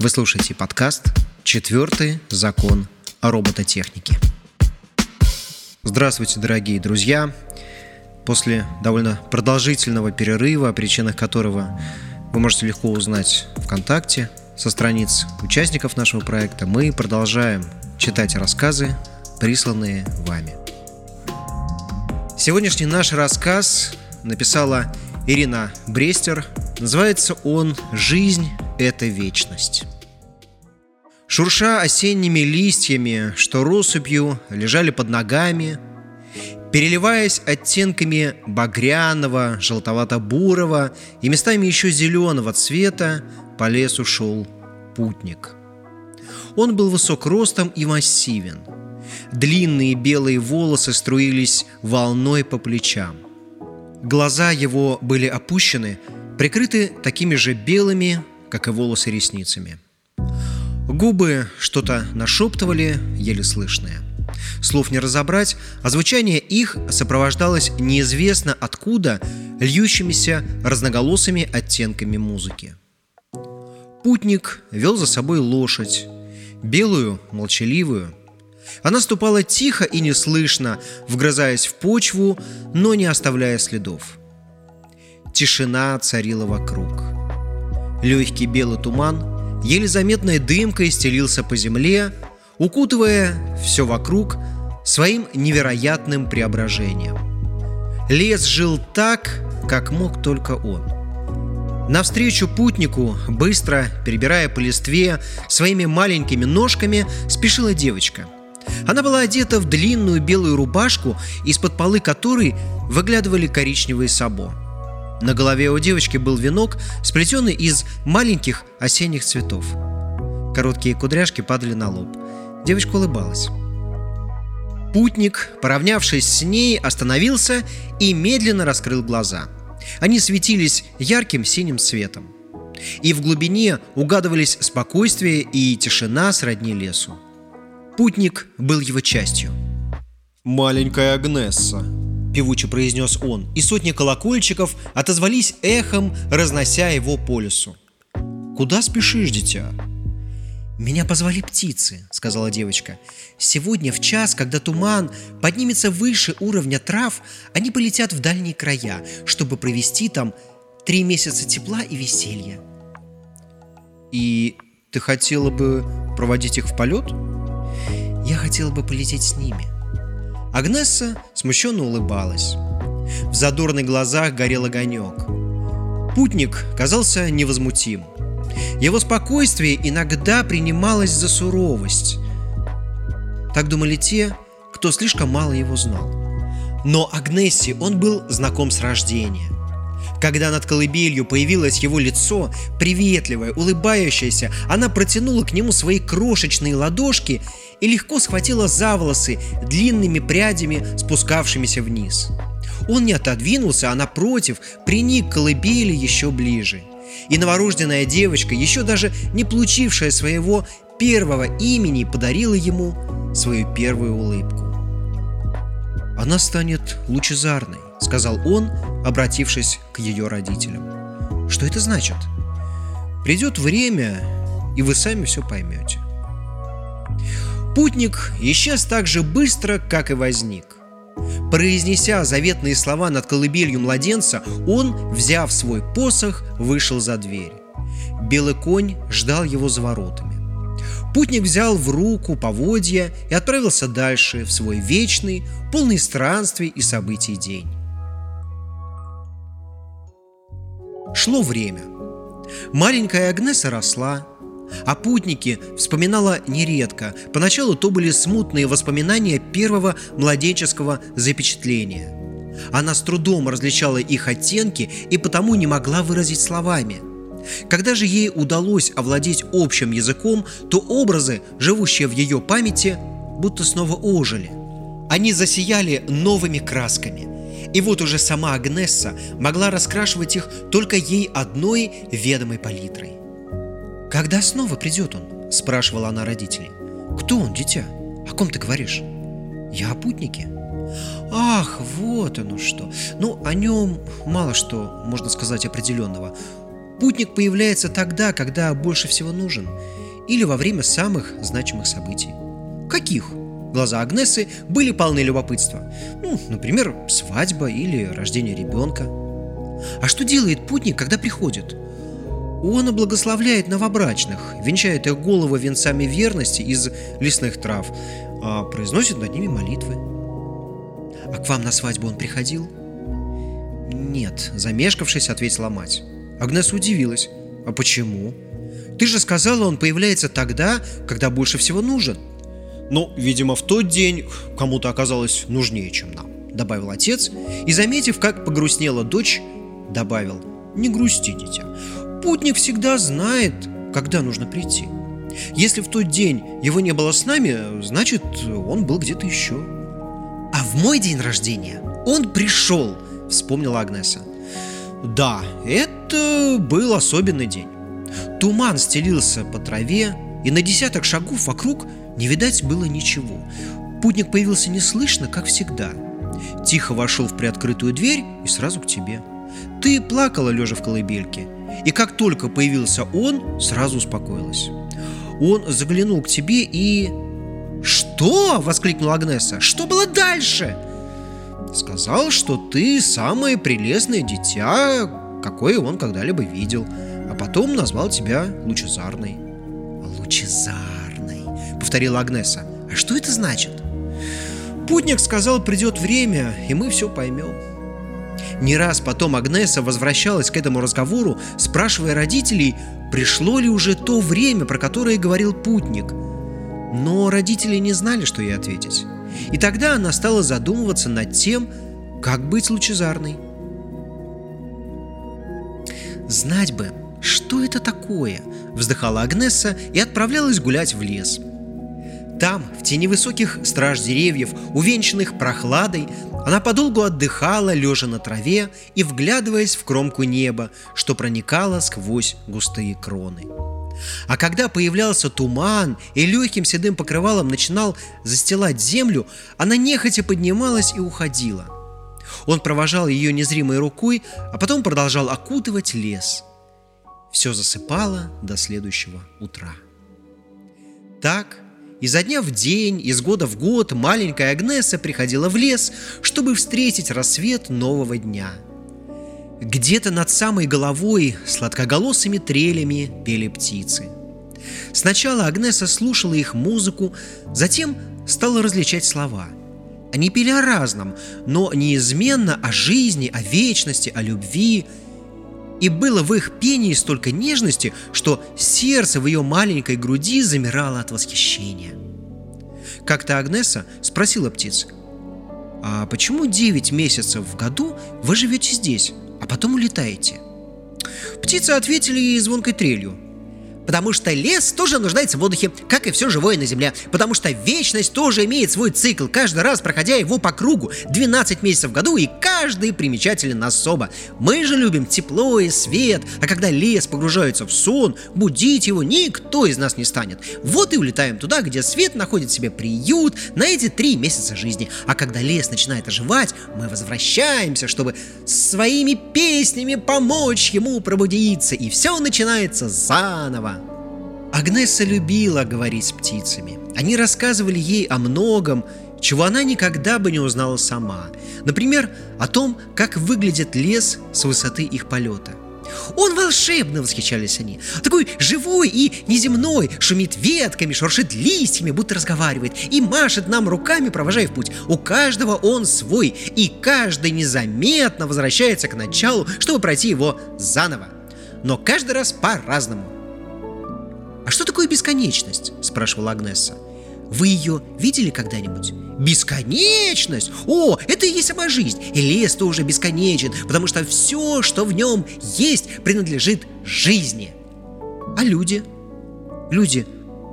Вы слушаете подкаст «Четвертый закон о робототехнике». Здравствуйте, дорогие друзья! После довольно продолжительного перерыва, о причинах которого вы можете легко узнать ВКонтакте, со страниц участников нашего проекта, мы продолжаем читать рассказы, присланные вами. Сегодняшний наш рассказ написала Ирина Брестер. Называется он «Жизнь – это вечность». Шурша осенними листьями, что россыпью лежали под ногами, переливаясь оттенками багряного, желтовато-бурого и местами еще зеленого цвета, по лесу шел путник. Он был высок ростом и массивен. Длинные белые волосы струились волной по плечам. Глаза его были опущены, прикрыты такими же белыми, как и волосы ресницами – Губы что-то нашептывали, еле слышное. Слов не разобрать, а звучание их сопровождалось неизвестно откуда льющимися разноголосыми оттенками музыки. Путник вел за собой лошадь, белую, молчаливую. Она ступала тихо и неслышно, вгрызаясь в почву, но не оставляя следов. Тишина царила вокруг. Легкий белый туман еле заметной дымкой стелился по земле, укутывая все вокруг своим невероятным преображением. Лес жил так, как мог только он. Навстречу путнику, быстро перебирая по листве своими маленькими ножками, спешила девочка. Она была одета в длинную белую рубашку, из-под полы которой выглядывали коричневые сабо – на голове у девочки был венок, сплетенный из маленьких осенних цветов. Короткие кудряшки падали на лоб. Девочка улыбалась. Путник, поравнявшись с ней, остановился и медленно раскрыл глаза. Они светились ярким синим светом. И в глубине угадывались спокойствие и тишина сродни лесу. Путник был его частью. «Маленькая Агнесса», – певуче произнес он, и сотни колокольчиков отозвались эхом, разнося его по лесу. «Куда спешишь, дитя?» «Меня позвали птицы», — сказала девочка. «Сегодня в час, когда туман поднимется выше уровня трав, они полетят в дальние края, чтобы провести там три месяца тепла и веселья». «И ты хотела бы проводить их в полет?» «Я хотела бы полететь с ними», Агнесса смущенно улыбалась. В задорных глазах горел огонек. Путник казался невозмутим. Его спокойствие иногда принималось за суровость. Так думали те, кто слишком мало его знал. Но Агнессе он был знаком с рождения. Когда над колыбелью появилось его лицо, приветливое, улыбающееся, она протянула к нему свои крошечные ладошки и легко схватила за волосы длинными прядями, спускавшимися вниз. Он не отодвинулся, а напротив, приник к колыбели еще ближе. И новорожденная девочка, еще даже не получившая своего первого имени, подарила ему свою первую улыбку. «Она станет лучезарной», — сказал он, обратившись к ее родителям. «Что это значит?» «Придет время, и вы сами все поймете». Путник исчез так же быстро, как и возник. Произнеся заветные слова над колыбелью младенца, он, взяв свой посох, вышел за дверь. Белый конь ждал его за воротами. Путник взял в руку поводья и отправился дальше в свой вечный, полный странствий и событий день. Шло время. Маленькая Агнеса росла, а путники вспоминала нередко. Поначалу то были смутные воспоминания первого младенческого запечатления. Она с трудом различала их оттенки и потому не могла выразить словами. Когда же ей удалось овладеть общим языком, то образы, живущие в ее памяти, будто снова ожили. Они засияли новыми красками. И вот уже сама Агнесса могла раскрашивать их только ей одной ведомой палитрой. «Когда снова придет он?» – спрашивала она родителей. «Кто он, дитя? О ком ты говоришь?» «Я о путнике». «Ах, вот оно что! Ну, о нем мало что можно сказать определенного. Путник появляется тогда, когда больше всего нужен, или во время самых значимых событий. Каких? Глаза Агнесы были полны любопытства. Ну, например, свадьба или рождение ребенка. А что делает путник, когда приходит? Он благословляет новобрачных, венчает их головы венцами верности из лесных трав, а произносит над ними молитвы. А к вам на свадьбу он приходил? Нет, замешкавшись, ответила мать. Агнеса удивилась. А почему? Ты же сказала, он появляется тогда, когда больше всего нужен. Ну, видимо, в тот день кому-то оказалось нужнее, чем нам, добавил отец, и, заметив, как погрустнела дочь, добавил, не грусти, дитя. Путник всегда знает, когда нужно прийти. Если в тот день его не было с нами, значит, он был где-то еще. А в мой день рождения он пришел, вспомнила Агнеса. Да, это был особенный день. Туман стелился по траве, и на десяток шагов вокруг не видать было ничего. Путник появился неслышно, как всегда. Тихо вошел в приоткрытую дверь и сразу к тебе. Ты плакала, лежа в колыбельке, и как только появился он, сразу успокоилась. Он заглянул к тебе и... «Что?» — воскликнула Агнеса. «Что было дальше?» Сказал, что ты самое прелестное дитя, какое он когда-либо видел, а потом назвал тебя Лучезарной. Лучезарной, повторила Агнеса. А что это значит? Путник сказал, придет время, и мы все поймем. Не раз потом Агнеса возвращалась к этому разговору, спрашивая родителей, пришло ли уже то время, про которое говорил путник. Но родители не знали, что ей ответить. И тогда она стала задумываться над тем, как быть лучезарной. «Знать бы, что это такое?» – вздыхала Агнесса и отправлялась гулять в лес – там, в тени высоких страж деревьев, увенчанных прохладой, она подолгу отдыхала, лежа на траве и вглядываясь в кромку неба, что проникало сквозь густые кроны. А когда появлялся туман и легким седым покрывалом начинал застилать землю, она нехотя поднималась и уходила. Он провожал ее незримой рукой, а потом продолжал окутывать лес. Все засыпало до следующего утра. Так Изо дня в день, из года в год маленькая Агнеса приходила в лес, чтобы встретить рассвет нового дня. Где-то над самой головой сладкоголосыми трелями пели птицы. Сначала Агнеса слушала их музыку, затем стала различать слова. Они пели о разном, но неизменно о жизни, о вечности, о любви – и было в их пении столько нежности, что сердце в ее маленькой груди замирало от восхищения. Как-то Агнеса спросила птиц, «А почему 9 месяцев в году вы живете здесь, а потом улетаете?» Птицы ответили ей звонкой трелью – Потому что лес тоже нуждается в отдыхе, как и все живое на Земле. Потому что вечность тоже имеет свой цикл, каждый раз проходя его по кругу. 12 месяцев в году, и каждый примечателен особо. Мы же любим тепло и свет, а когда лес погружается в сон, будить его никто из нас не станет. Вот и улетаем туда, где свет находит себе приют на эти три месяца жизни. А когда лес начинает оживать, мы возвращаемся, чтобы своими песнями помочь ему пробудиться, и все начинается заново. Агнесса любила говорить с птицами. Они рассказывали ей о многом, чего она никогда бы не узнала сама. Например, о том, как выглядит лес с высоты их полета. «Он волшебно!» — восхищались они. «Такой живой и неземной, шумит ветками, шуршит листьями, будто разговаривает, и машет нам руками, провожая в путь. У каждого он свой, и каждый незаметно возвращается к началу, чтобы пройти его заново. Но каждый раз по-разному. «А что такое бесконечность?» – спрашивала Агнесса. «Вы ее видели когда-нибудь?» Бесконечность! О, это и есть сама жизнь. И лес тоже бесконечен, потому что все, что в нем есть, принадлежит жизни. А люди? Люди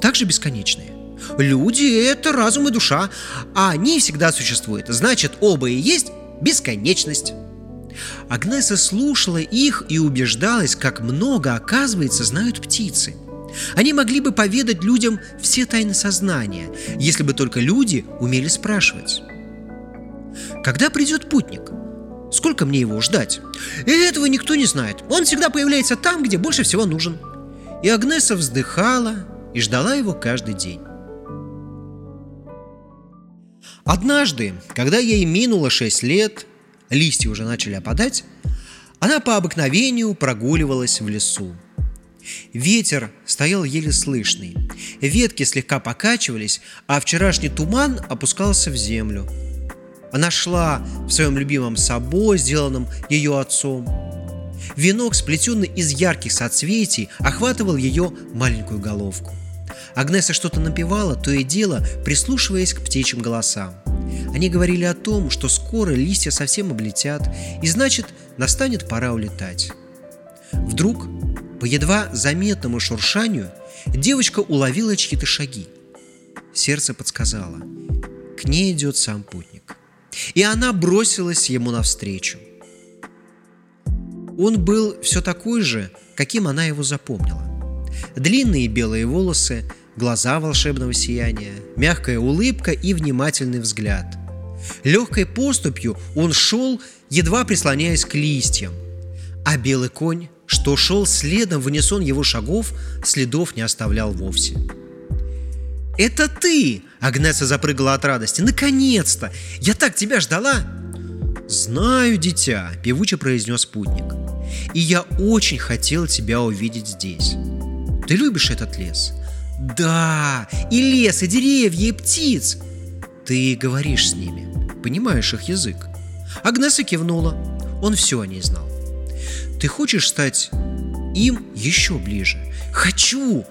также бесконечные. Люди — это разум и душа, а они всегда существуют. Значит, оба и есть бесконечность. Агнеса слушала их и убеждалась, как много, оказывается, знают птицы – они могли бы поведать людям все тайны сознания, если бы только люди умели спрашивать. «Когда придет путник?» Сколько мне его ждать? И этого никто не знает. Он всегда появляется там, где больше всего нужен. И Агнеса вздыхала и ждала его каждый день. Однажды, когда ей минуло шесть лет, листья уже начали опадать, она по обыкновению прогуливалась в лесу. Ветер стоял еле слышный, ветки слегка покачивались, а вчерашний туман опускался в землю. Она шла в своем любимом сабо, сделанном ее отцом. Венок, сплетенный из ярких соцветий, охватывал ее маленькую головку. Агнеса что-то напевала, то и дело, прислушиваясь к птичьим голосам. Они говорили о том, что скоро листья совсем облетят, и значит, настанет пора улетать. Вдруг, по едва заметному шуршанию, девочка уловила чьи-то шаги. Сердце подсказало. К ней идет сам путник. И она бросилась ему навстречу. Он был все такой же, каким она его запомнила. Длинные белые волосы, глаза волшебного сияния, мягкая улыбка и внимательный взгляд. Легкой поступью он шел, едва прислоняясь к листьям, а белый конь, что шел следом в унисон его шагов, следов не оставлял вовсе. «Это ты!» – Агнеса запрыгала от радости. «Наконец-то! Я так тебя ждала!» «Знаю, дитя», – певуче произнес путник. «И я очень хотел тебя увидеть здесь. Ты любишь этот лес?» Да, и лес, и деревья, и птиц. Ты говоришь с ними, понимаешь их язык. Агнеса кивнула. Он все о ней знал. Ты хочешь стать им еще ближе? Хочу!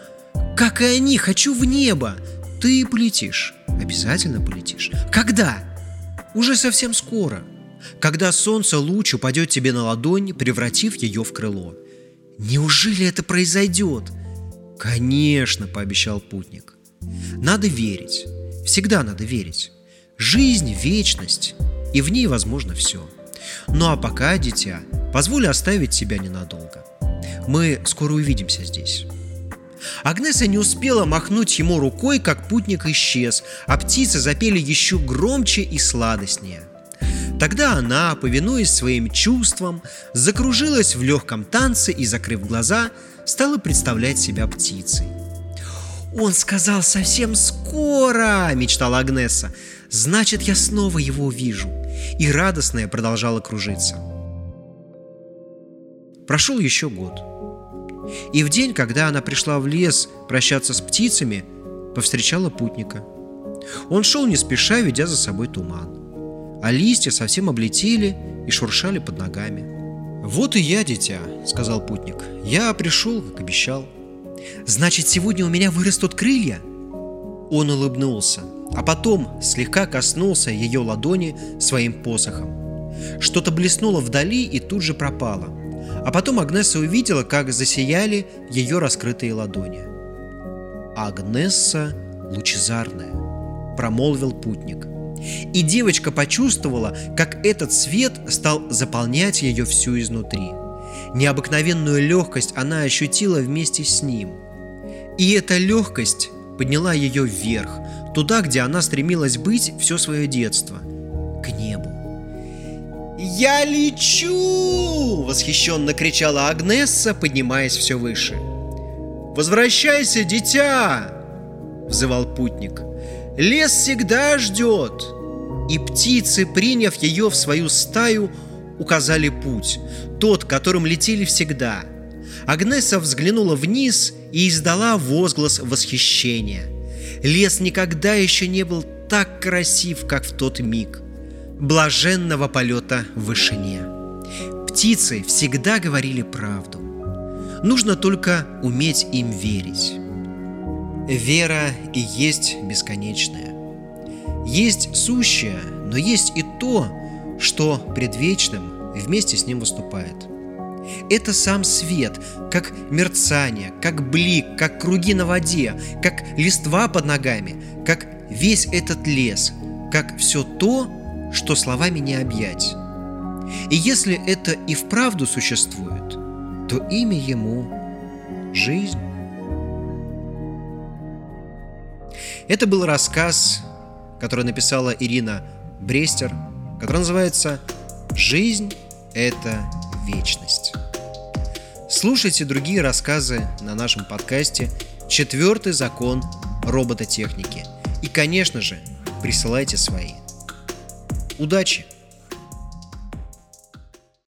Как и они, хочу в небо. Ты полетишь. Обязательно полетишь. Когда? Уже совсем скоро. Когда солнце луч упадет тебе на ладонь, превратив ее в крыло. Неужели это произойдет? «Конечно», — пообещал путник. «Надо верить. Всегда надо верить. Жизнь — вечность, и в ней возможно все. Ну а пока, дитя, позволь оставить тебя ненадолго. Мы скоро увидимся здесь». Агнеса не успела махнуть ему рукой, как путник исчез, а птицы запели еще громче и сладостнее. Тогда она, повинуясь своим чувствам, закружилась в легком танце и, закрыв глаза, стала представлять себя птицей. «Он сказал совсем скоро!» – мечтала Агнеса. «Значит, я снова его увижу!» И радостная продолжала кружиться. Прошел еще год. И в день, когда она пришла в лес прощаться с птицами, повстречала путника. Он шел не спеша, ведя за собой туман. А листья совсем облетели и шуршали под ногами. «Вот и я, дитя», — сказал путник. «Я пришел, как обещал». «Значит, сегодня у меня вырастут крылья?» Он улыбнулся, а потом слегка коснулся ее ладони своим посохом. Что-то блеснуло вдали и тут же пропало. А потом Агнеса увидела, как засияли ее раскрытые ладони. «Агнесса лучезарная», — промолвил путник. И девочка почувствовала, как этот свет стал заполнять ее всю изнутри. Необыкновенную легкость она ощутила вместе с ним. И эта легкость подняла ее вверх, туда, где она стремилась быть все свое детство, к небу. «Я лечу!» – восхищенно кричала Агнесса, поднимаясь все выше. «Возвращайся, дитя!» – взывал путник – Лес всегда ждет. И птицы, приняв ее в свою стаю, указали путь, тот, которым летели всегда. Агнеса взглянула вниз и издала возглас восхищения. Лес никогда еще не был так красив, как в тот миг. Блаженного полета в вышине. Птицы всегда говорили правду. Нужно только уметь им верить. Вера и есть бесконечное. Есть сущее, но есть и то, что предвечным вместе с ним выступает. Это сам свет, как мерцание, как блик, как круги на воде, как листва под ногами, как весь этот лес, как все то, что словами не объять. И если это и вправду существует, то имя ему – жизнь. Это был рассказ, который написала Ирина Брестер, который называется Жизнь – это вечность. Слушайте другие рассказы на нашем подкасте «Четвертый закон робототехники». И, конечно же, присылайте свои. Удачи!